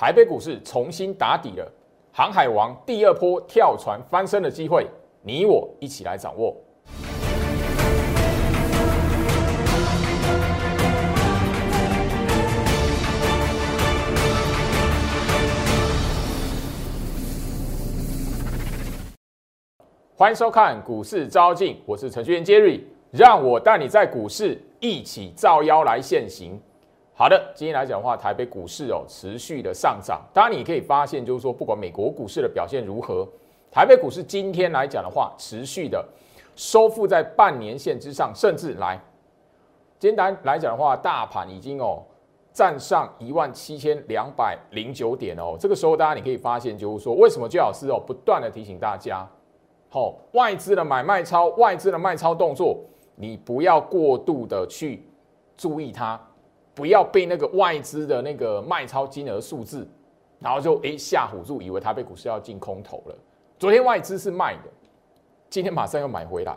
台北股市重新打底了，航海王第二波跳船翻身的机会，你我一起来掌握。欢迎收看股市招进，我是程序员 Jerry，让我带你在股市一起造妖来现形。好的，今天来讲的话，台北股市哦持续的上涨。当然，你可以发现，就是说，不管美国股市的表现如何，台北股市今天来讲的话，持续的收复在半年线之上，甚至来，简单来讲的话，大盘已经哦站上一万七千两百零九点哦。这个时候，大家你可以发现，就是说，为什么最老师哦不断的提醒大家，好，外资的买卖超，外资的卖超动作，你不要过度的去注意它。不要被那个外资的那个卖超金额数字，然后就诶吓唬住，以为台北股市要进空头了。昨天外资是卖的，今天马上又买回来。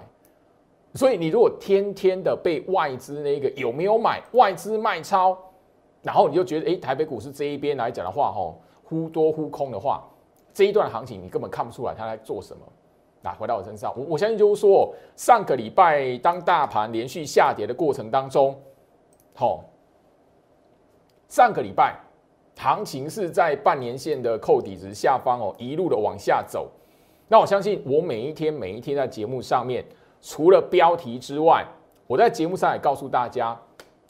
所以你如果天天的被外资那个有没有买外资卖超，然后你就觉得诶台北股市这一边来讲的话，吼忽多忽空的话，这一段行情你根本看不出来他在做什么。那回到我身上，我我相信就是说，上个礼拜当大盘连续下跌的过程当中，好。上个礼拜，行情是在半年线的扣底值下方哦，一路的往下走。那我相信，我每一天每一天在节目上面，除了标题之外，我在节目上也告诉大家，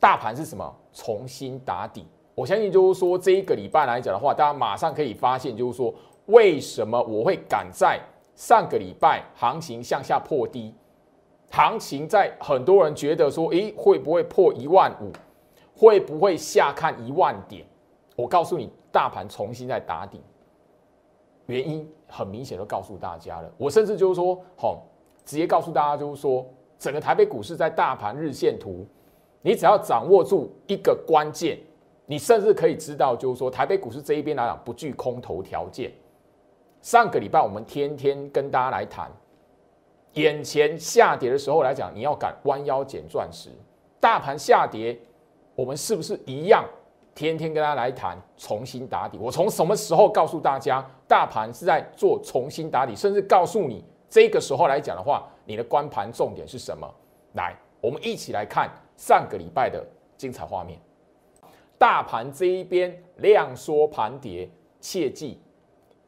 大盘是什么？重新打底。我相信就是说，这一个礼拜来讲的话，大家马上可以发现，就是说，为什么我会赶在上个礼拜行情向下破低，行情在很多人觉得说，诶，会不会破一万五？会不会下看一万点？我告诉你，大盘重新再打底，原因很明显，都告诉大家了。我甚至就是说，好，直接告诉大家，就是说，整个台北股市在大盘日线图，你只要掌握住一个关键，你甚至可以知道，就是说，台北股市这一边来讲不具空头条件。上个礼拜我们天天跟大家来谈，眼前下跌的时候来讲，你要敢弯腰捡钻石，大盘下跌。我们是不是一样，天天跟大家来谈重新打底？我从什么时候告诉大家，大盘是在做重新打底，甚至告诉你这个时候来讲的话，你的观盘重点是什么？来，我们一起来看上个礼拜的精彩画面。大盘这一边量缩盘跌，切记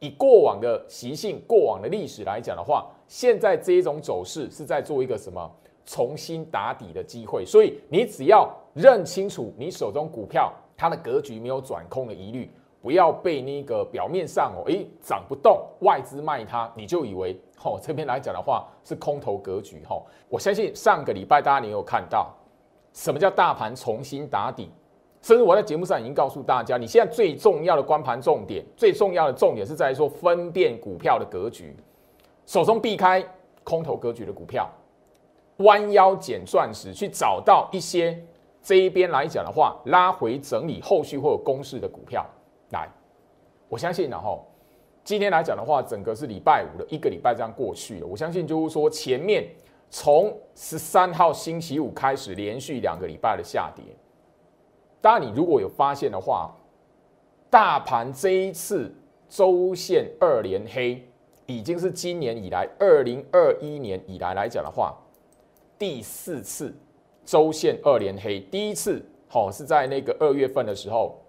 以过往的习性、过往的历史来讲的话，现在这一种走势是在做一个什么重新打底的机会，所以你只要。认清楚你手中股票它的格局没有转空的疑虑，不要被那个表面上哦，诶涨不动，外资卖它，你就以为哦这边来讲的话是空头格局哈。我相信上个礼拜大家你有看到什么叫大盘重新打底，甚至我在节目上已经告诉大家，你现在最重要的观盘重点，最重要的重点是在说分辨股票的格局，手中避开空头格局的股票，弯腰捡钻石，去找到一些。这一边来讲的话，拉回整理，后续会有公式的股票来，我相信然后今天来讲的话，整个是礼拜五的一个礼拜这样过去了。我相信就是说，前面从十三号星期五开始，连续两个礼拜的下跌。当然，你如果有发现的话，大盘这一次周线二连黑，已经是今年以来二零二一年以来来讲的话，第四次。周线二连黑，第一次好是在那个二月份的时候，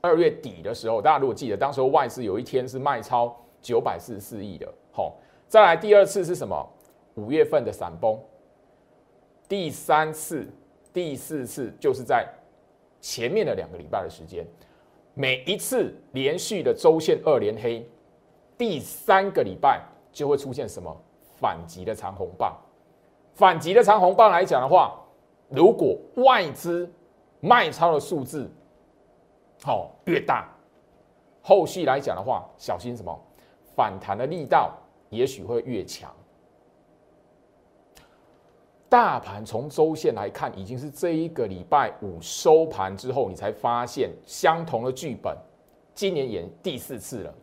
二月底的时候，大家如果记得，当时候外资有一天是卖超九百四十四亿的，好，再来第二次是什么？五月份的闪崩，第三次、第四次就是在前面的两个礼拜的时间，每一次连续的周线二连黑，第三个礼拜就会出现什么反击的长红棒，反击的长红棒来讲的话。如果外资卖超的数字好越大，后续来讲的话，小心什么反弹的力道也许会越强。大盘从周线来看，已经是这一个礼拜五收盘之后，你才发现相同的剧本，今年演第四次了。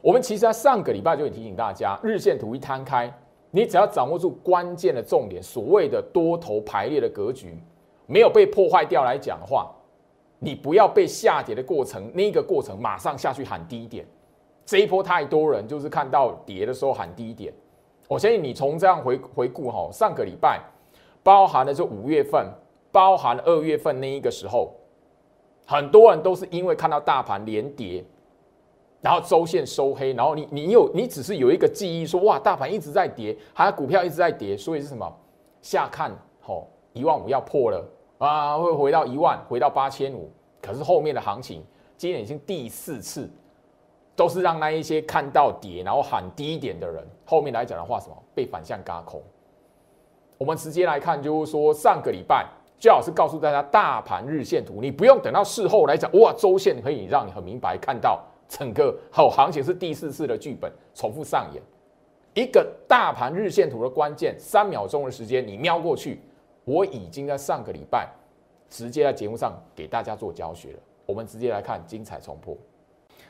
我们其实在上个礼拜就已提醒大家，日线图一摊开。你只要掌握住关键的重点，所谓的多头排列的格局没有被破坏掉来讲的话，你不要被下跌的过程那个过程马上下去喊低点。这一波太多人就是看到跌的时候喊低点。我相信你从这样回回顾哈，上个礼拜包含了这五月份，包含二月份那一个时候，很多人都是因为看到大盘连跌。然后周线收黑，然后你你有你只是有一个记忆说哇，大盘一直在跌，还有股票一直在跌，所以是什么？下看吼一万五要破了啊，会回到一万，回到八千五。可是后面的行情今年已经第四次，都是让那一些看到跌然后喊低一点的人，后面来讲的话什么被反向嘎空。我们直接来看，就是说上个礼拜最好是告诉大家大盘日线图，你不用等到事后来讲哇，周线可以让你很明白看到。整个好行情是第四次的剧本重复上演，一个大盘日线图的关键，三秒钟的时间你瞄过去，我已经在上个礼拜直接在节目上给大家做教学了。我们直接来看精彩重破。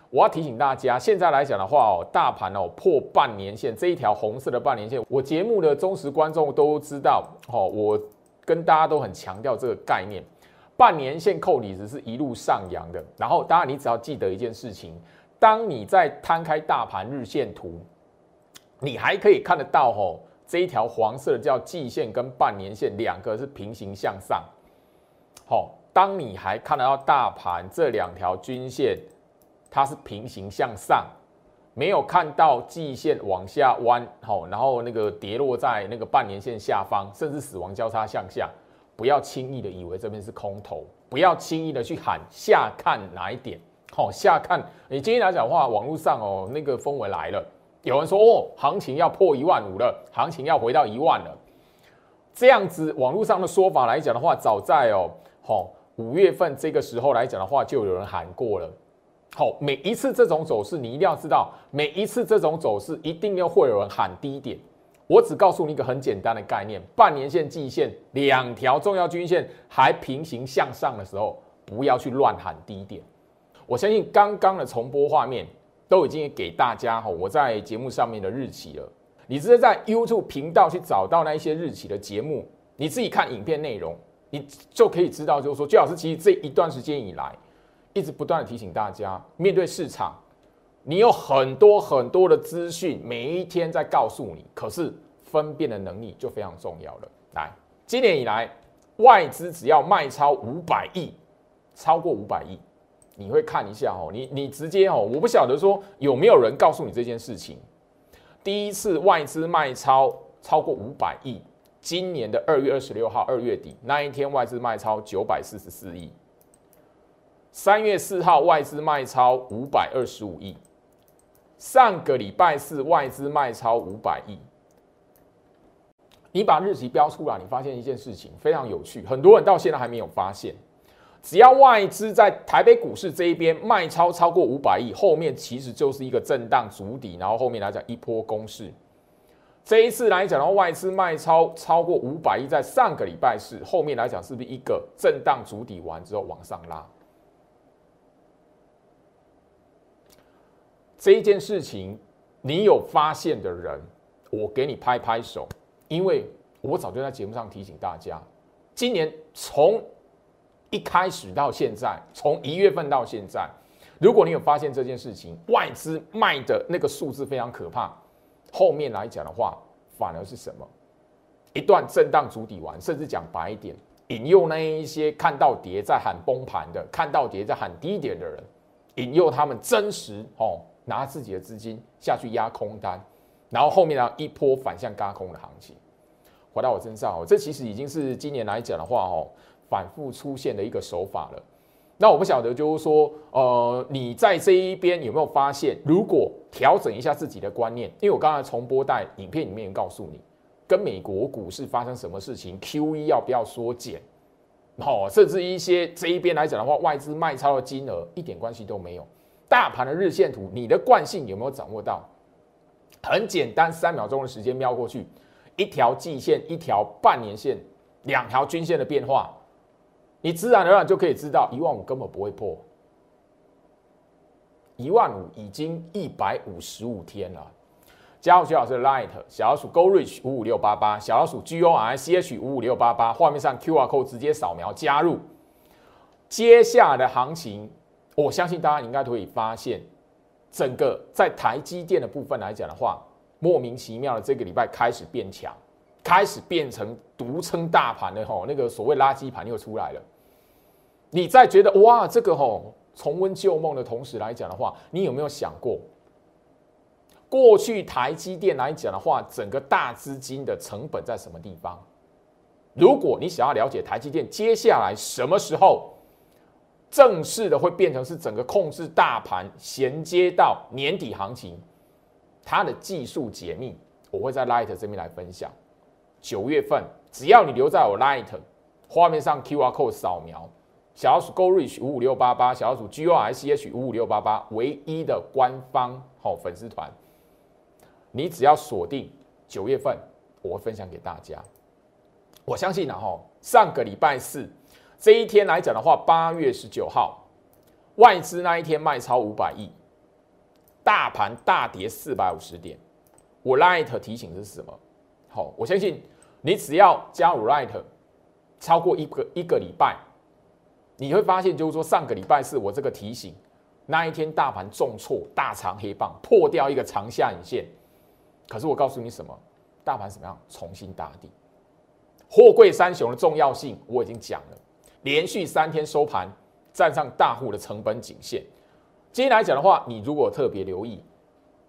我要提醒大家，现在来讲的话哦，大盘哦破半年线这一条红色的半年线，我节目的忠实观众都知道哦，我跟大家都很强调这个概念。半年线扣底值是一路上扬的，然后当然你只要记得一件事情，当你在摊开大盘日线图，你还可以看得到吼，这一条黄色的叫季线跟半年线两个是平行向上。好，当你还看得到大盘这两条均线，它是平行向上，没有看到季线往下弯，好，然后那个跌落在那个半年线下方，甚至死亡交叉向下。不要轻易的以为这边是空头，不要轻易的去喊下看哪一点，好下看。你今天来讲的话，网络上哦那个氛围来了，有人说哦行情要破一万五了，行情要回到一万了，这样子网络上的说法来讲的话，早在哦好五月份这个时候来讲的话，就有人喊过了。好，每一次这种走势，你一定要知道，每一次这种走势一定要会有人喊低点。我只告诉你一个很简单的概念：半年线、季线两条重要均线还平行向上的时候，不要去乱喊低点。我相信刚刚的重播画面都已经给大家哈，我在节目上面的日期了。你直接在 YouTube 频道去找到那一些日期的节目，你自己看影片内容，你就可以知道，就是说，最老师其实这一段时间以来，一直不断的提醒大家，面对市场。你有很多很多的资讯，每一天在告诉你，可是分辨的能力就非常重要了。来，今年以来，外资只要卖超五百亿，超过五百亿，你会看一下哦。你你直接哦，我不晓得说有没有人告诉你这件事情。第一次外资卖超超过五百亿，今年的二月二十六号，二月底那一天，外资卖超九百四十四亿。三月四号，外资卖超五百二十五亿。上个礼拜四外资卖超五百亿，你把日期标出来，你发现一件事情非常有趣，很多人到现在还没有发现，只要外资在台北股市这一边卖超超过五百亿，后面其实就是一个震荡足底，然后后面来讲一波攻势。这一次来讲的话，外资卖超超过五百亿，在上个礼拜四后面来讲是不是一个震荡足底完之后往上拉？这一件事情，你有发现的人，我给你拍拍手，因为我早就在节目上提醒大家，今年从一开始到现在，从一月份到现在，如果你有发现这件事情，外资卖的那个数字非常可怕，后面来讲的话，反而是什么？一段震荡主底完，甚至讲白一点，引诱那一些看到跌在喊崩盘的，看到跌在喊低点的人，引诱他们真实哦。拿自己的资金下去压空单，然后后面呢一波反向嘎空的行情，回到我身上哦，这其实已经是今年来讲的话哦，反复出现的一个手法了。那我不晓得就是说，呃，你在这一边有没有发现，如果调整一下自己的观念，因为我刚才重播带影片里面告诉你，跟美国股市发生什么事情，Q E 要不要缩减，哦，甚至一些这一边来讲的话，外资卖超的金额一点关系都没有。大盘的日线图，你的惯性有没有掌握到？很简单，三秒钟的时间瞄过去，一条季线、一条半年线、两条均线的变化，你自然而然就可以知道，一万五根本不会破。一万五已经一百五十五天了。加入徐老师的 Light 小老鼠 Go Reach 五五六八八，小老鼠 G O R C H 五五六八八，画面上 Q R code 直接扫描加入。接下来的行情，我相信大家应该可以发现，整个在台积电的部分来讲的话，莫名其妙的这个礼拜开始变强，开始变成独撑大盘的吼，那个所谓垃圾盘又出来了。你在觉得哇，这个吼重温旧梦的同时来讲的话，你有没有想过，过去台积电来讲的话，整个大资金的成本在什么地方？如果你想要了解台积电接下来什么时候正式的会变成是整个控制大盘衔接到年底行情，它的技术解密，我会在 Light 这边来分享。九月份，只要你留在我 Light 画面上 QR code 扫描，小老鼠 Go Reach 五五六八八，小老鼠 G O I C H 五五六八八，唯一的官方好粉丝团，你只要锁定九月份，我会分享给大家。我相信呢，哈，上个礼拜四这一天来讲的话，八月十九号，外资那一天卖超五百亿，大盘大跌四百五十点。我 Light 提醒是什么？好，我相信你只要加入 Light 超过一个一个礼拜，你会发现就是说，上个礼拜是我这个提醒那一天大盘重挫，大长黑棒破掉一个长下影线。可是我告诉你什么？大盘怎么样？重新打底。货柜三雄的重要性我已经讲了，连续三天收盘站上大户的成本颈线。今天来讲的话，你如果特别留意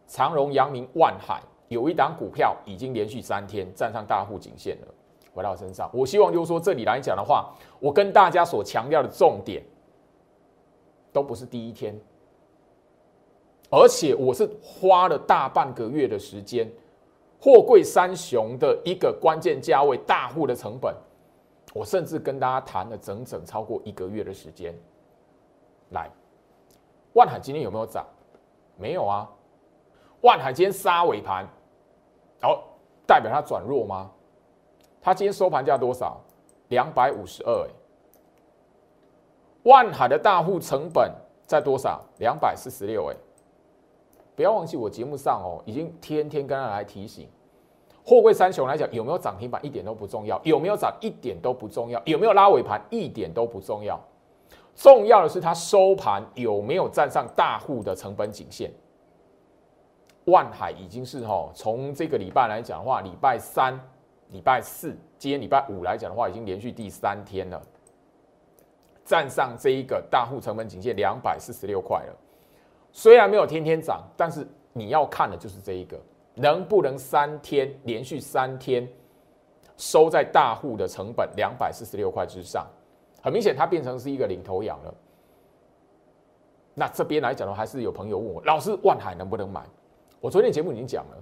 长荣、阳明、万海，有一档股票已经连续三天站上大户颈线了。回到身上，我希望就是说这里来讲的话，我跟大家所强调的重点都不是第一天，而且我是花了大半个月的时间。货柜三雄的一个关键价位，大户的成本，我甚至跟大家谈了整整超过一个月的时间。来，万海今天有没有涨？没有啊。万海今天杀尾盘，哦，代表它转弱吗？它今天收盘价多少？两百五十二。万海的大户成本在多少？两百四十六。哎。不要忘记我节目上哦，已经天天跟他来提醒，货柜三雄来讲有没有涨停板一点都不重要，有没有涨一点都不重要，有没有拉尾盘一点都不重要，重要的是它收盘有没有站上大户的成本颈线。万海已经是哈，从这个礼拜来讲的话，礼拜三、礼拜四，今天礼拜五来讲的话，已经连续第三天了，站上这一个大户成本颈线两百四十六块了。虽然没有天天涨，但是你要看的就是这一个，能不能三天连续三天收在大户的成本两百四十六块之上？很明显，它变成是一个领头羊了。那这边来讲的话，还是有朋友问我，老师，万海能不能买？我昨天节目已经讲了，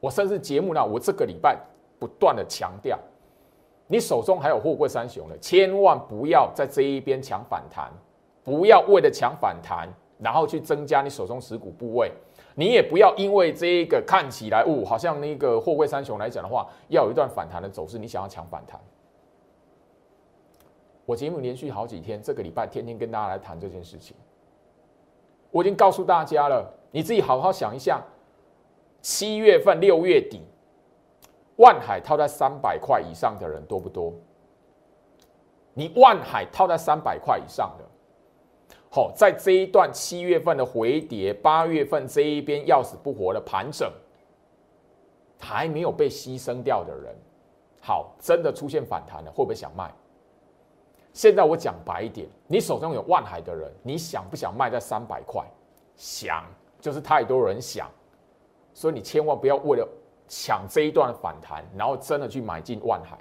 我甚至节目呢，我这个礼拜不断的强调，你手中还有货柜三雄的，千万不要在这一边抢反弹。不要为了抢反弹，然后去增加你手中持股部位。你也不要因为这一个看起来，哦，好像那个货柜三雄来讲的话，要有一段反弹的走势，你想要抢反弹。我节目连续好几天，这个礼拜天天跟大家来谈这件事情。我已经告诉大家了，你自己好好想一下，七月份、六月底，万海套在三百块以上的人多不多？你万海套在三百块以上的。好，在这一段七月份的回跌，八月份这一边要死不活的盘整，还没有被牺牲掉的人，好，真的出现反弹了，会不会想卖？现在我讲白一点，你手中有万海的人，你想不想卖在三百块？想，就是太多人想，所以你千万不要为了抢这一段反弹，然后真的去买进万海。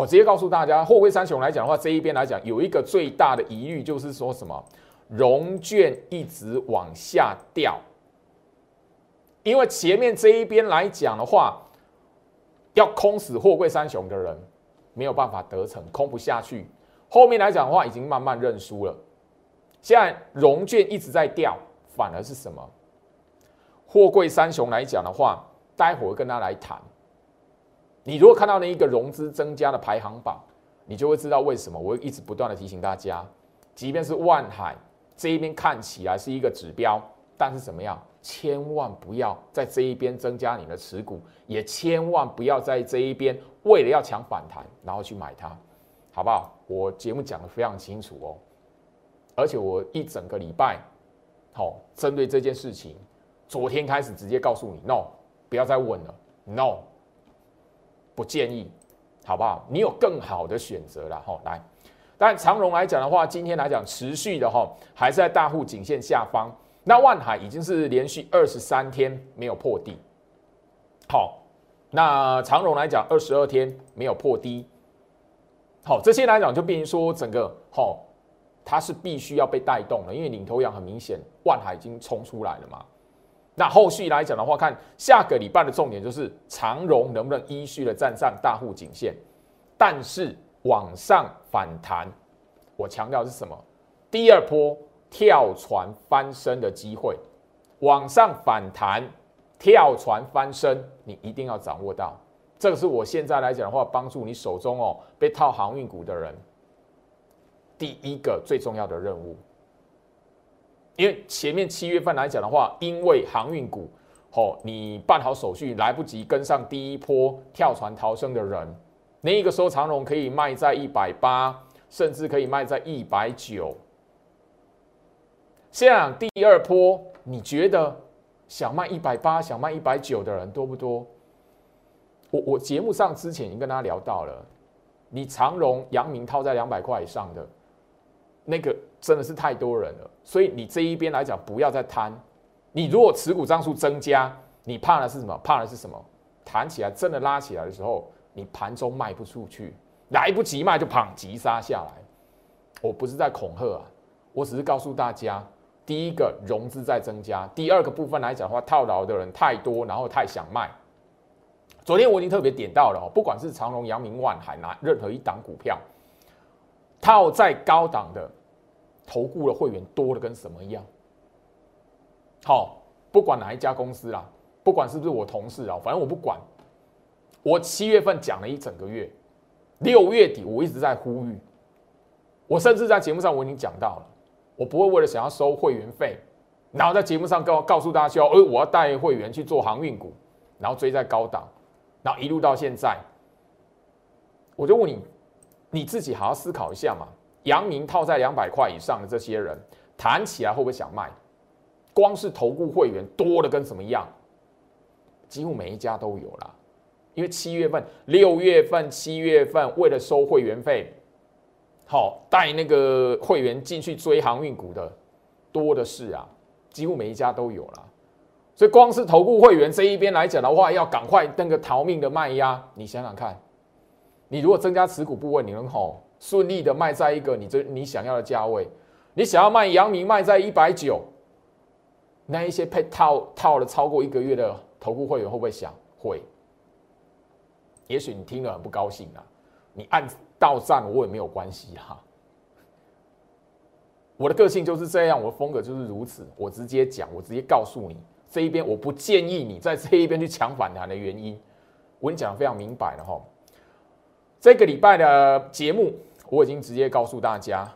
我直接告诉大家，货柜三雄来讲的话，这一边来讲有一个最大的疑虑，就是说什么融券一直往下掉，因为前面这一边来讲的话，要空死货柜三雄的人没有办法得逞，空不下去。后面来讲的话，已经慢慢认输了。现在融券一直在掉，反而是什么？货柜三雄来讲的话，待会儿跟他来谈。你如果看到那一个融资增加的排行榜，你就会知道为什么。我会一直不断的提醒大家，即便是万海这一边看起来是一个指标，但是怎么样，千万不要在这一边增加你的持股，也千万不要在这一边为了要抢反弹，然后去买它，好不好？我节目讲的非常清楚哦，而且我一整个礼拜，好，针对这件事情，昨天开始直接告诉你，no，不要再问了，no，不建议，好不好？你有更好的选择了，哈，来。但长荣来讲的话，今天来讲持续的哈，还是在大户颈线下方。那万海已经是连续二十三天没有破底。好，那长荣来讲，二十二天没有破低。好，这些来讲就变成说，整个好，它是必须要被带动的，因为领头羊很明显，万海已经冲出来了嘛。那后续来讲的话，看下个礼拜的重点就是长荣能不能依序的站上大户颈线，但是。往上反弹，我强调是什么？第二波跳船翻身的机会，往上反弹，跳船翻身，你一定要掌握到。这个是我现在来讲的话，帮助你手中哦被套航运股的人，第一个最重要的任务。因为前面七月份来讲的话，因为航运股，哦，你办好手续来不及跟上第一波跳船逃生的人。那一个收长龙可以卖在一百八，甚至可以卖在一百九。现在第二波，你觉得想卖一百八、想卖一百九的人多不多？我我节目上之前已经跟大家聊到了，你长荣、阳明套在两百块以上的，那个真的是太多人了。所以你这一边来讲，不要再贪。你如果持股张数增加，你怕的是什么？怕的是什么？弹起来真的拉起来的时候。你盘中卖不出去，来不及卖就砰急杀下来。我不是在恐吓啊，我只是告诉大家，第一个融资在增加，第二个部分来讲的话，套牢的人太多，然后太想卖。昨天我已经特别点到了哦，不管是长隆、阳明、万海拿任何一档股票，套在高档的投顾的会员多的跟什么一样。好，不管哪一家公司啦，不管是不是我同事啊，反正我不管。我七月份讲了一整个月，六月底我一直在呼吁，我甚至在节目上我已经讲到了，我不会为了想要收会员费，然后在节目上告告诉大家说，呃，我要带会员去做航运股，然后追在高档，然后一路到现在，我就问你，你自己好好思考一下嘛。阳明套在两百块以上的这些人，谈起来会不会想卖？光是投顾会员多的跟什么样？几乎每一家都有了。因为七月份、六月份、七月份为了收会员费，好带那个会员进去追航运股的多的是啊，几乎每一家都有了。所以光是投顾会员这一边来讲的话，要赶快那个逃命的卖压。你想想看，你如果增加持股部位，你能好顺利的卖在一个你这你想要的价位。你想要卖阳明卖在一百九，那一些配套套了超过一个月的投顾会员会不会想？会。也许你听了很不高兴啊，你按到账我也没有关系哈。我的个性就是这样，我的风格就是如此，我直接讲，我直接告诉你这一边我不建议你在这一边去抢反弹的原因，我跟你讲的非常明白了哈。这个礼拜的节目我已经直接告诉大家，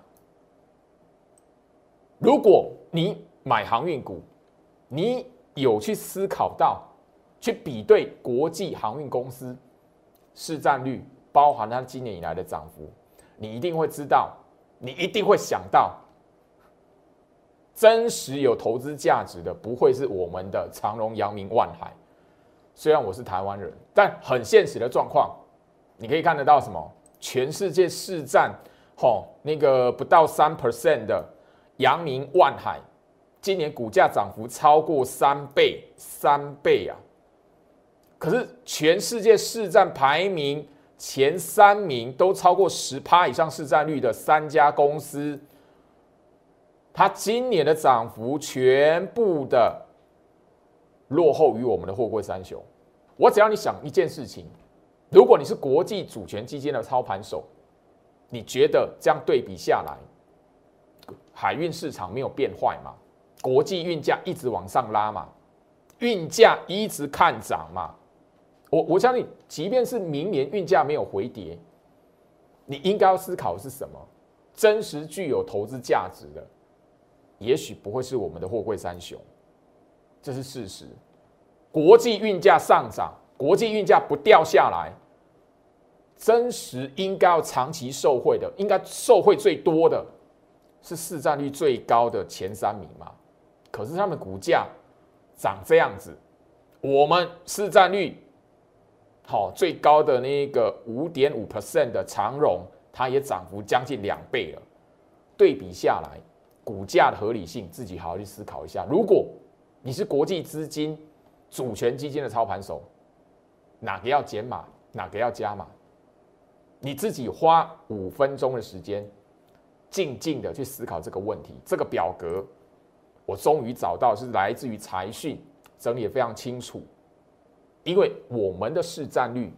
如果你买航运股，你有去思考到去比对国际航运公司。市占率包含它今年以来的涨幅，你一定会知道，你一定会想到，真实有投资价值的不会是我们的长荣、阳明、万海。虽然我是台湾人，但很现实的状况，你可以看得到什么？全世界市占，吼那个不到三 percent 的阳明、万海，今年股价涨幅超过三倍，三倍啊！可是全世界市占排名前三名都超过十趴以上市占率的三家公司，它今年的涨幅全部的落后于我们的货柜三雄。我只要你想一件事情，如果你是国际主权基金的操盘手，你觉得这样对比下来，海运市场没有变坏嘛？国际运价一直往上拉嘛？运价一直看涨嘛？我我相信，即便是明年运价没有回跌，你应该要思考的是什么？真实具有投资价值的，也许不会是我们的货柜三雄，这是事实。国际运价上涨，国际运价不掉下来，真实应该要长期受惠的，应该受惠最多的是市占率最高的前三名嘛？可是他们股价涨这样子，我们市占率好最高的那个五点五 percent 的长荣，它也涨幅将近两倍了。对比下来，股价的合理性，自己好好去思考一下。如果你是国际资金、主权基金的操盘手，哪个要减码，哪个要加码？你自己花五分钟的时间，静静的去思考这个问题。这个表格，我终于找到是来自于财讯，整理的非常清楚。因为我们的市占率，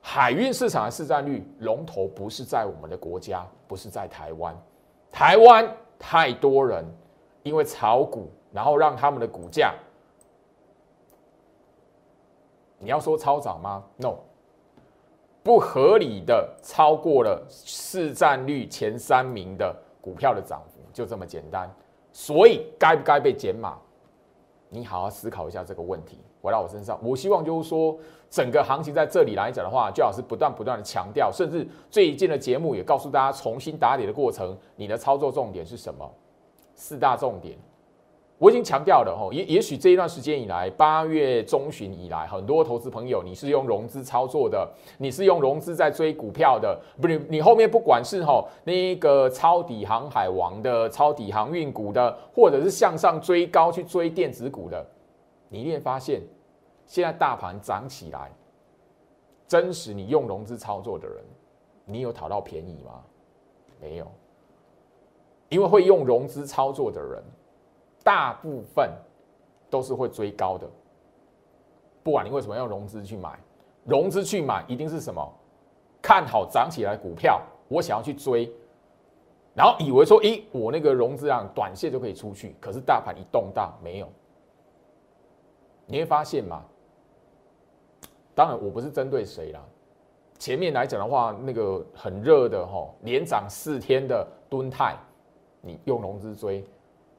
海运市场的市占率龙头不是在我们的国家，不是在台湾。台湾太多人因为炒股。然后让他们的股价，你要说超涨吗？No，不合理的超过了市占率前三名的股票的涨幅，就这么简单。所以该不该被减码？你好好思考一下这个问题。回到我身上，我希望就是说，整个行情在这里来讲的话，最好是不断不断的强调，甚至最近的节目也告诉大家，重新打底的过程，你的操作重点是什么？四大重点。我已经强调了吼，也也许这一段时间以来，八月中旬以来，很多投资朋友，你是用融资操作的，你是用融资在追股票的，不是你后面不管是吼那个抄底航海王的、抄底航运股的，或者是向上追高去追电子股的，你一定发现，现在大盘涨起来，真实你用融资操作的人，你有讨到便宜吗？没有，因为会用融资操作的人。大部分都是会追高的，不管你为什么要融资去买，融资去买一定是什么看好涨起来股票，我想要去追，然后以为说，咦，我那个融资量短线就可以出去，可是大盘一动荡没有，你会发现嘛？当然我不是针对谁啦，前面来讲的话，那个很热的哈，连涨四天的吨泰，你用融资追。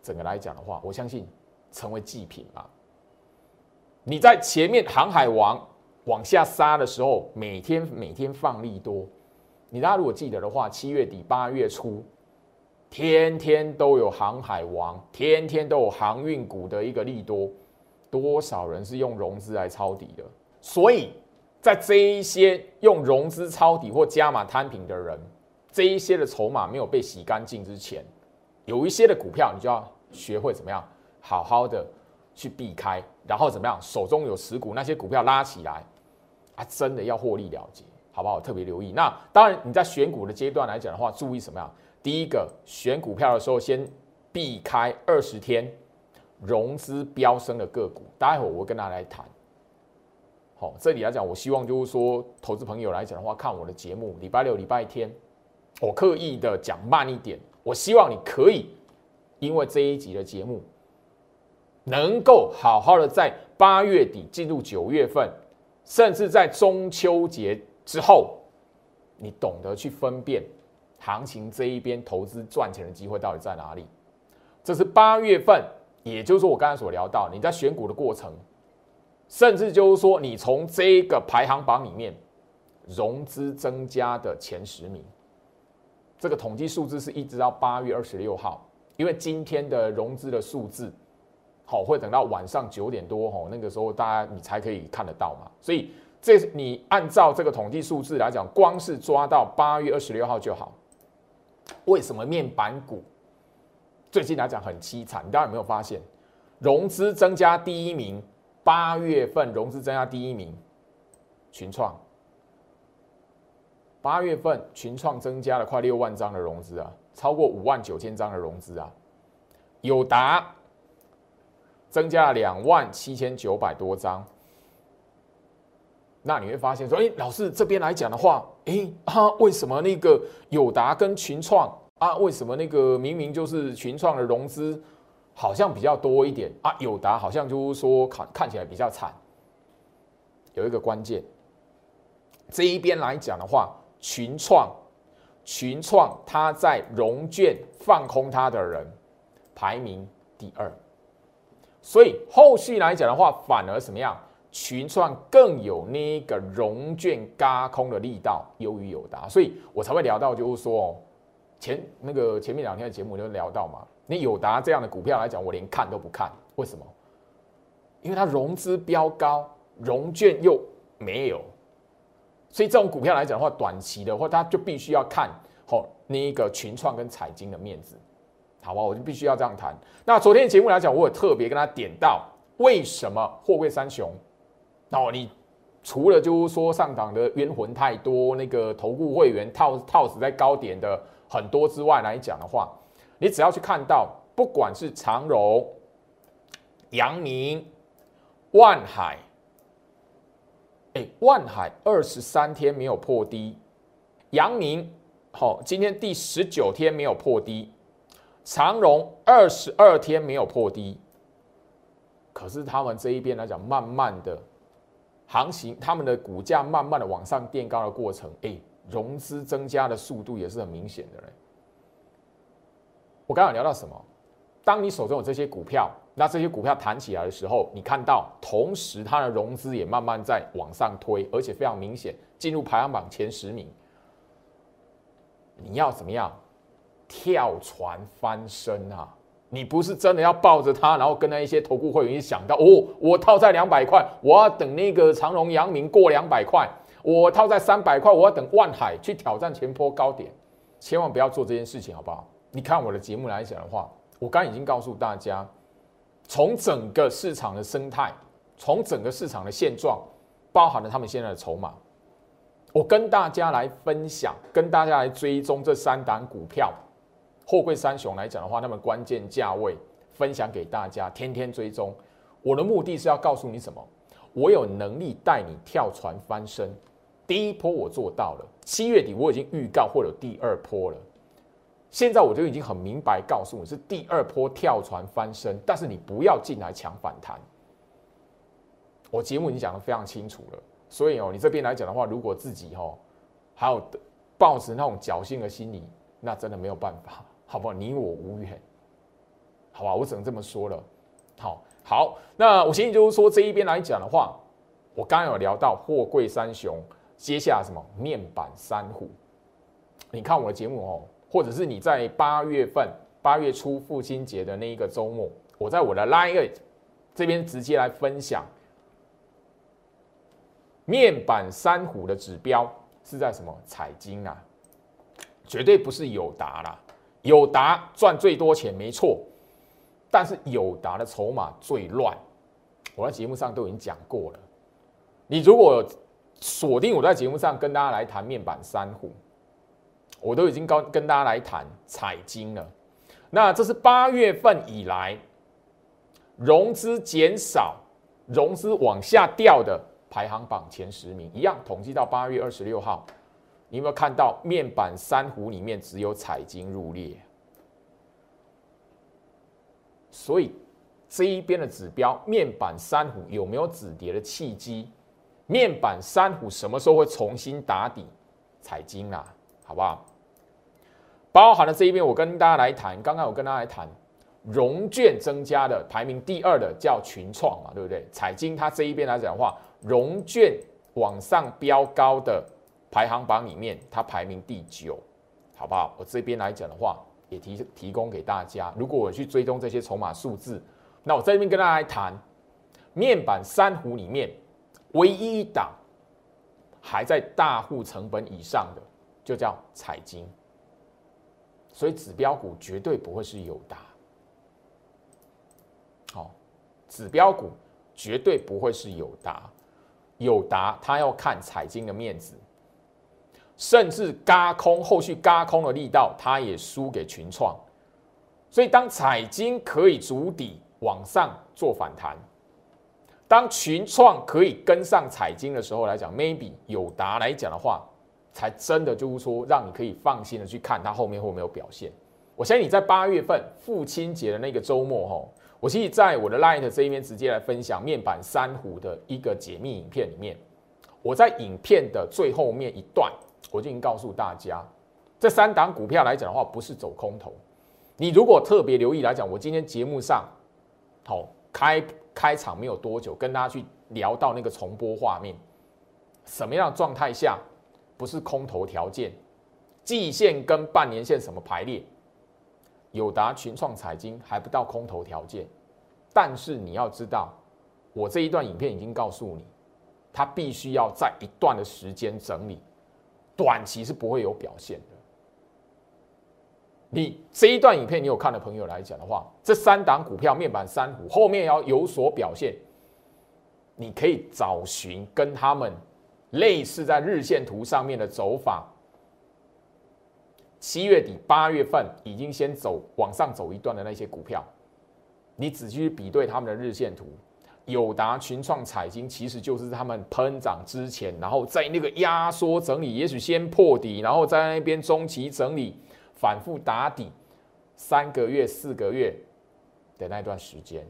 整个来讲的话，我相信成为祭品嘛。你在前面航海王往下杀的时候，每天每天放利多。你大家如果记得的话，七月底八月初，天天都有航海王，天天都有航运股的一个利多，多少人是用融资来抄底的？所以在这一些用融资抄底或加码摊平的人，这一些的筹码没有被洗干净之前，有一些的股票你就要。学会怎么样好好的去避开，然后怎么样手中有持股那些股票拉起来啊，真的要获利了结，好不好？特别留意。那当然你在选股的阶段来讲的话，注意什么样？第一个选股票的时候，先避开二十天融资飙升的个股。待会我会跟大家来谈。好，这里来讲，我希望就是说，投资朋友来讲的话，看我的节目，礼拜六、礼拜天，我刻意的讲慢一点，我希望你可以。因为这一集的节目，能够好好的在八月底进入九月份，甚至在中秋节之后，你懂得去分辨行情这一边投资赚钱的机会到底在哪里。这是八月份，也就是说我刚才所聊到，你在选股的过程，甚至就是说你从这个排行榜里面融资增加的前十名，这个统计数字是一直到八月二十六号。因为今天的融资的数字，好会等到晚上九点多吼，那个时候大家你才可以看得到嘛。所以这你按照这个统计数字来讲，光是抓到八月二十六号就好。为什么面板股最近来讲很凄惨？大家有没有发现，融资增加第一名，八月份融资增加第一名，群创。八月份群创增加了快六万张的融资啊。超过五万九千张的融资啊，友达增加了两万七千九百多张。那你会发现说，哎，老师这边来讲的话，哎啊，为什么那个友达跟群创啊，为什么那个明明就是群创的融资好像比较多一点啊，友达好像就是说看看起来比较惨。有一个关键，这一边来讲的话，群创。群创，它在融券放空它的人排名第二，所以后续来讲的话，反而什么样？群创更有那个融券嘎空的力道，优于友达，所以我才会聊到，就是说哦，前那个前面两天的节目就聊到嘛，你友达这样的股票来讲，我连看都不看，为什么？因为它融资飙高，融券又没有，所以这种股票来讲的话，短期的话，它就必须要看好那一个群创跟彩金的面子，好吧？我就必须要这样谈。那昨天节目来讲，我有特别跟他点到，为什么货柜三雄？哦，你除了就是说上档的冤魂太多，那个投顾会员套套死在高点的很多之外来讲的话，你只要去看到，不管是长荣、阳明。万海，哎，万海二十三天没有破低，阳明好，今天第十九天没有破低，长荣二十二天没有破低，可是他们这一边来讲，慢慢的行情，他们的股价慢慢的往上垫高的过程，哎，融资增加的速度也是很明显的嘞。我刚刚聊到什么？当你手中有这些股票。那这些股票弹起来的时候，你看到同时它的融资也慢慢在往上推，而且非常明显进入排行榜前十名。你要怎么样跳船翻身啊？你不是真的要抱着它，然后跟那一些投顾会员想到哦，我套在两百块，我要等那个长隆、阳明过两百块；我套在三百块，我要等万海去挑战前坡高点。千万不要做这件事情，好不好？你看我的节目来讲的话，我刚已经告诉大家。从整个市场的生态，从整个市场的现状，包含了他们现在的筹码，我跟大家来分享，跟大家来追踪这三档股票，货柜三雄来讲的话，那么关键价位分享给大家，天天追踪。我的目的是要告诉你什么？我有能力带你跳船翻身。第一波我做到了，七月底我已经预告会有第二波了。现在我就已经很明白告诉你，是第二波跳船翻身，但是你不要进来抢反弹。我节目已经讲的非常清楚了，所以哦，你这边来讲的话，如果自己哦还有抱持那种侥幸的心理，那真的没有办法，好不好？你我无缘，好吧？我只能这么说了。好，好，那我先就是说，这一边来讲的话，我刚刚有聊到货柜三雄，接下来什么面板三虎，你看我的节目哦。或者是你在八月份八月初父亲节的那一个周末，我在我的 Line 这边直接来分享面板三虎的指标是在什么彩金啊？绝对不是友达啦，友达赚最多钱没错，但是友达的筹码最乱，我在节目上都已经讲过了。你如果锁定我在节目上跟大家来谈面板三虎。我都已经跟跟大家来谈彩金了，那这是八月份以来融资减少、融资往下掉的排行榜前十名，一样统计到八月二十六号，你有没有看到面板三虎里面只有彩金入列？所以这一边的指标，面板三虎有没有止跌的契机？面板三虎什么时候会重新打底？彩金啊，好不好？包含了这一边，我跟大家来谈。刚刚我跟大家来谈，融券增加的排名第二的叫群创嘛，对不对？彩金它这一边来讲的话，融券往上飙高的排行榜里面，它排名第九，好不好？我这边来讲的话，也提提供给大家。如果我去追踪这些筹码数字，那我这边跟大家来谈，面板三虎里面唯一一档还在大户成本以上的，就叫彩金。所以指标股绝对不会是友达，好，指标股绝对不会是友达，友达它要看彩金的面子，甚至嘎空后续嘎空的力道，它也输给群创。所以当彩金可以筑底往上做反弹，当群创可以跟上彩金的时候来讲，maybe 友达来讲的话。才真的就是说，让你可以放心的去看它后面会没有表现。我相信你在八月份父亲节的那个周末，哈，我其实在我的 Light 这一边直接来分享面板三虎的一个解密影片里面，我在影片的最后面一段，我就已经告诉大家，这三档股票来讲的话，不是走空头。你如果特别留意来讲，我今天节目上，好开开场没有多久，跟大家去聊到那个重播画面，什么样的状态下不是空头条件？季线跟半年线什么排列？友达、群创、彩金还不到空头条件，但是你要知道，我这一段影片已经告诉你，它必须要在一段的时间整理，短期是不会有表现的。你这一段影片你有看的朋友来讲的话，这三档股票面板三虎后面要有所表现，你可以找寻跟他们类似在日线图上面的走法。七月底八月份已经先走往上走一段的那些股票，你仔细去比对他们的日线图，友达、群创、彩金其实就是他们喷涨之前，然后在那个压缩整理，也许先破底，然后在那边中期整理。反复打底三个月、四个月的那段时间，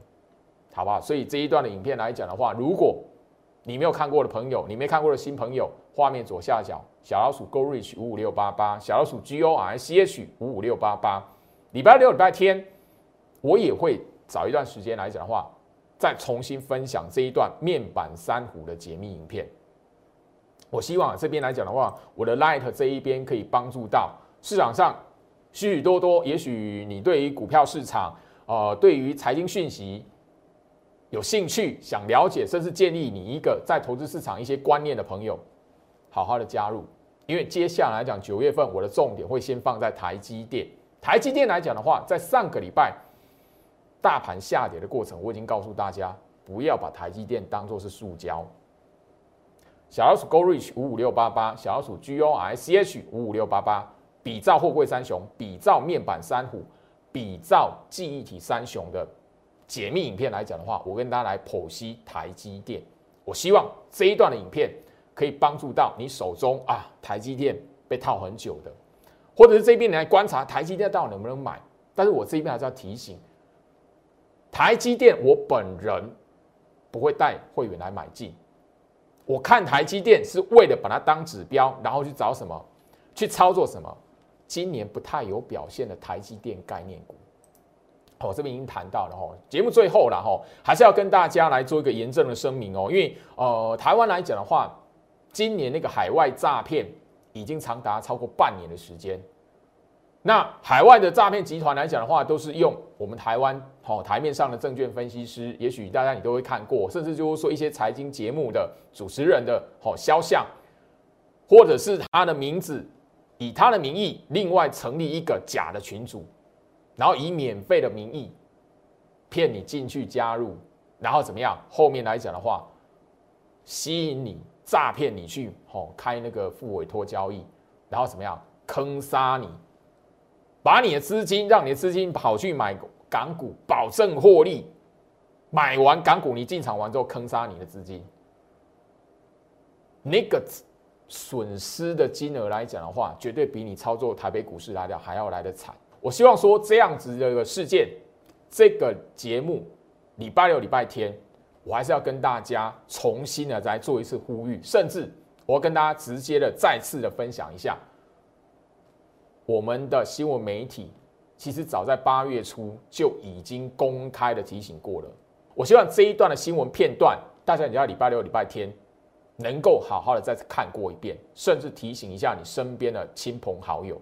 好不好？所以这一段的影片来讲的话，如果你没有看过的朋友，你没看过的新朋友，画面左下角小老鼠 Go Reach 五五六八八，小老鼠 G O R C H 五五六八八。礼拜六、礼拜天，我也会找一段时间来讲的话，再重新分享这一段面板三虎的解密影片。我希望这边来讲的话，我的 Light 这一边可以帮助到市场上。许许多多，也许你对于股票市场，呃，对于财经讯息有兴趣，想了解，甚至建议你一个在投资市场一些观念的朋友，好好的加入。因为接下来讲九月份，我的重点会先放在台积电。台积电来讲的话，在上个礼拜大盘下跌的过程，我已经告诉大家，不要把台积电当做是塑胶。小老鼠 Go Reach 五五六八八，小老鼠 G O I C H 五五六八八。比照货柜三雄，比照面板三虎，比照记忆体三雄的解密影片来讲的话，我跟大家来剖析台积电。我希望这一段的影片可以帮助到你手中啊台积电被套很久的，或者是这边来观察台积电到底能不能买。但是我这边还是要提醒，台积电我本人不会带会员来买进。我看台积电是为了把它当指标，然后去找什么，去操作什么。今年不太有表现的台积电概念股，哦，这边已经谈到了哈。节目最后了哈，还是要跟大家来做一个严正的声明哦，因为呃，台湾来讲的话，今年那个海外诈骗已经长达超过半年的时间。那海外的诈骗集团来讲的话，都是用我们台湾哦台面上的证券分析师，也许大家你都会看过，甚至就是说一些财经节目的主持人的哦肖像，或者是他的名字。以他的名义，另外成立一个假的群组，然后以免费的名义骗你进去加入，然后怎么样？后面来讲的话，吸引你诈骗你去哦开那个副委托交易，然后怎么样坑杀你，把你的资金让你的资金跑去买港股，保证获利，买完港股你进场完之后坑杀你的资金，那个。损失的金额来讲的话，绝对比你操作台北股市来的还要来的惨。我希望说这样子的一个事件，这个节目礼拜六、礼拜天，我还是要跟大家重新的再做一次呼吁，甚至我要跟大家直接的再次的分享一下，我们的新闻媒体其实早在八月初就已经公开的提醒过了。我希望这一段的新闻片段，大家你要礼拜六、礼拜天。能够好好的再次看过一遍，甚至提醒一下你身边的亲朋好友。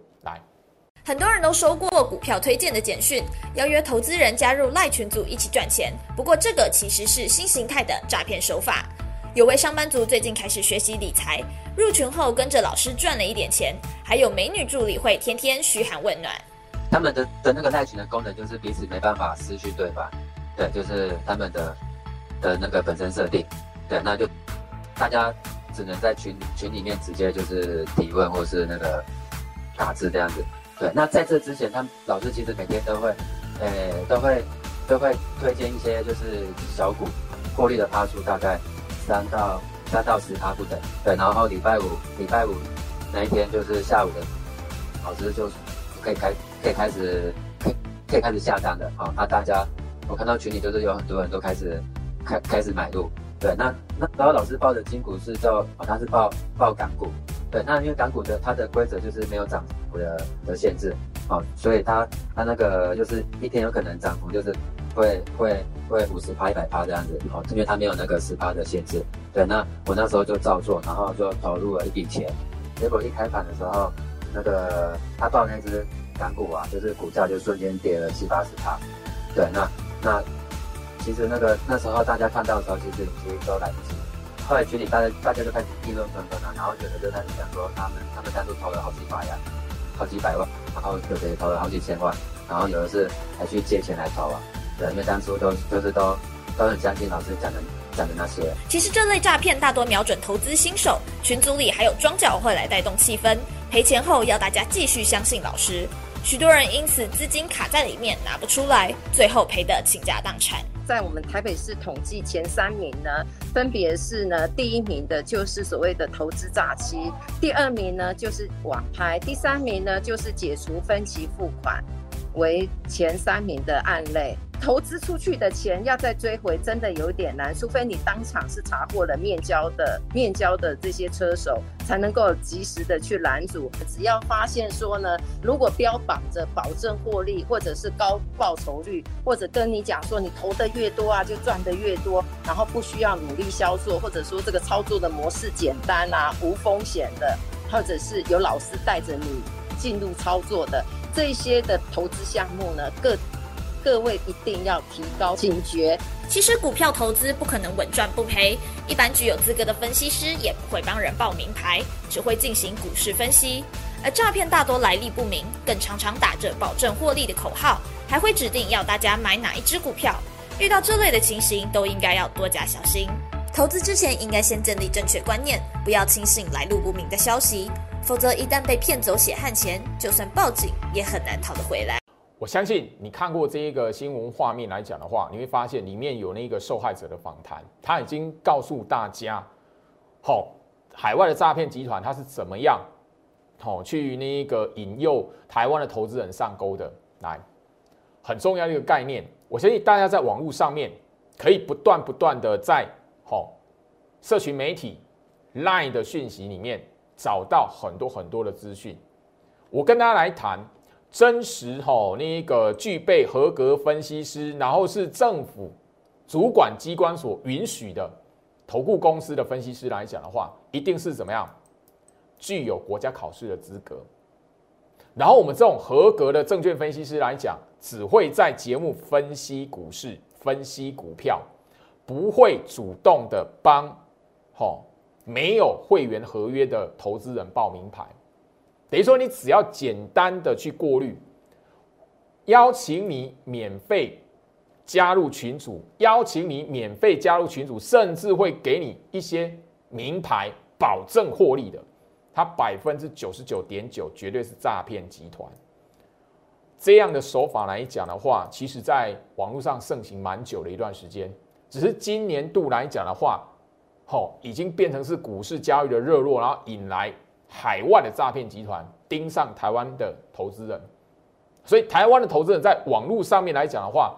很多人都收过股票推荐的简讯，邀约投资人加入赖群组一起赚钱。不过这个其实是新形态的诈骗手法。有位上班族最近开始学习理财，入群后跟着老师赚了一点钱，还有美女助理会天天嘘寒问暖。他们的的那个赖群的功能就是彼此没办法失去对方，对，就是他们的的那个本身设定，对，那就。大家只能在群群里面直接就是提问或是那个打字这样子。对，那在这之前，他们老师其实每天都会，呃，都会都会推荐一些就是小股获利的趴数，大概三到三到十趴不等。对，然后礼拜五礼拜五那一天就是下午的，老师就可以开可以开始可以可以开始下单的啊。那大家我看到群里就是有很多人都开始开开始买入。对，那那然后老师报的金股是叫哦，他是报报港股。对，那因为港股的它的规则就是没有涨幅的的限制，哦，所以它它那个就是一天有可能涨幅就是会会会五十趴一百趴这样子，哦，因为它没有那个十趴的限制。对，那我那时候就照做，然后就投入了一笔钱，结果一开盘的时候，那个他报那只港股啊，就是股价就瞬间跌了七八十趴。对，那那其实那个那时候大家看到的时候，其实已经都来不及。后来群里大家大家就开始议论纷纷了，然后有的就开始讲说他们他们当初投了好几百呀，好几百万，然后有的也投了好几千万，然后有的是还去借钱来投啊。对，因为当初都就是都都很相信老师讲的讲的那些。其实这类诈骗大多瞄准投资新手，群组里还有庄脚会来带动气氛，赔钱后要大家继续相信老师。许多人因此资金卡在里面拿不出来，最后赔得倾家荡产。在我们台北市统计前三名呢，分别是呢，第一名的就是所谓的投资诈欺，第二名呢就是网拍，第三名呢就是解除分期付款。为前三名的案例，投资出去的钱要再追回，真的有点难。除非你当场是查获了面交的面交的这些车手，才能够及时的去拦阻。只要发现说呢，如果标榜着保证获利，或者是高报酬率，或者跟你讲说你投的越多啊，就赚的越多，然后不需要努力销售，或者说这个操作的模式简单啊，无风险的，或者是有老师带着你进入操作的。这些的投资项目呢，各各位一定要提高警觉。其实股票投资不可能稳赚不赔，一般具有资格的分析师也不会帮人报名牌，只会进行股市分析。而诈骗大多来历不明，更常常打着保证获利的口号，还会指定要大家买哪一只股票。遇到这类的情形，都应该要多加小心。投资之前应该先建立正确观念，不要轻信来路不明的消息。否则，一旦被骗走血汗钱，就算报警也很难讨得回来。我相信你看过这一个新闻画面来讲的话，你会发现里面有那个受害者的访谈，他已经告诉大家，好，海外的诈骗集团他是怎么样，好去那个引诱台湾的投资人上钩的。来，很重要的一个概念，我相信大家在网络上面可以不断不断的在好社群媒体 Line 的讯息里面。找到很多很多的资讯，我跟大家来谈真实哈，那个具备合格分析师，然后是政府主管机关所允许的投顾公司的分析师来讲的话，一定是怎么样具有国家考试的资格。然后我们这种合格的证券分析师来讲，只会在节目分析股市、分析股票，不会主动的帮哈。没有会员合约的投资人报名牌，等于说你只要简单的去过滤，邀请你免费加入群组，邀请你免费加入群组，甚至会给你一些名牌保证获利的，它百分之九十九点九绝对是诈骗集团。这样的手法来讲的话，其实在网络上盛行蛮久的一段时间，只是今年度来讲的话。好，已经变成是股市交易的热络，然后引来海外的诈骗集团盯上台湾的投资人，所以台湾的投资人在网络上面来讲的话，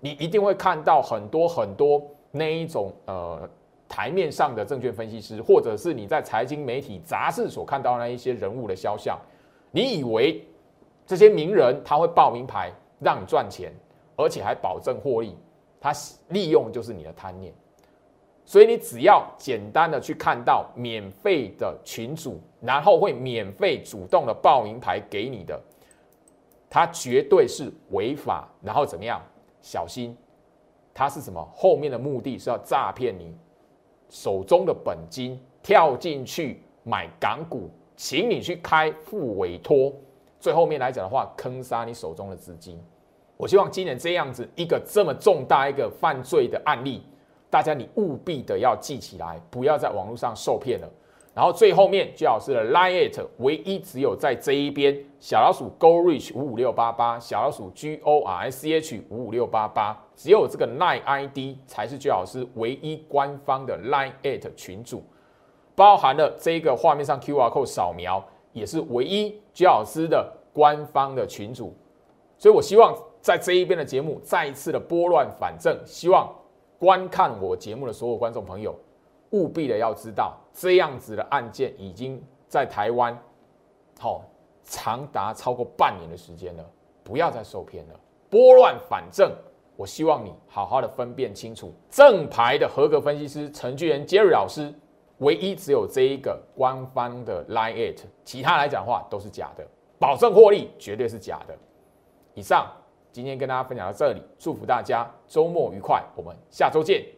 你一定会看到很多很多那一种呃台面上的证券分析师，或者是你在财经媒体杂志所看到那一些人物的肖像，你以为这些名人他会报名牌让你赚钱，而且还保证获利，他利用就是你的贪念。所以你只要简单的去看到免费的群主，然后会免费主动的报名牌给你的，它绝对是违法。然后怎么样？小心，它是什么？后面的目的是要诈骗你手中的本金，跳进去买港股，请你去开副委托，最后面来讲的话，坑杀你手中的资金。我希望今年这样子一个这么重大一个犯罪的案例。大家，你务必的要记起来，不要在网络上受骗了。然后最后面，最好是 line it，唯一只有在这一边，小老鼠 go reach 五五六八八，小老鼠 g o r c h 五五六八八，只有这个 line ID 才是最好是唯一官方的 line it 群组，包含了这个画面上 QR code 扫描，也是唯一最老师的官方的群组。所以我希望在这一边的节目再一次的拨乱反正，希望。观看我节目的所有观众朋友，务必的要知道，这样子的案件已经在台湾，好长达超过半年的时间了，不要再受骗了，拨乱反正，我希望你好好的分辨清楚，正牌的合格分析师程序员 Jerry 老师，唯一只有这一个官方的 Line It，其他来讲话都是假的，保证获利绝对是假的。以上今天跟大家分享到这里，祝福大家周末愉快，我们下周见。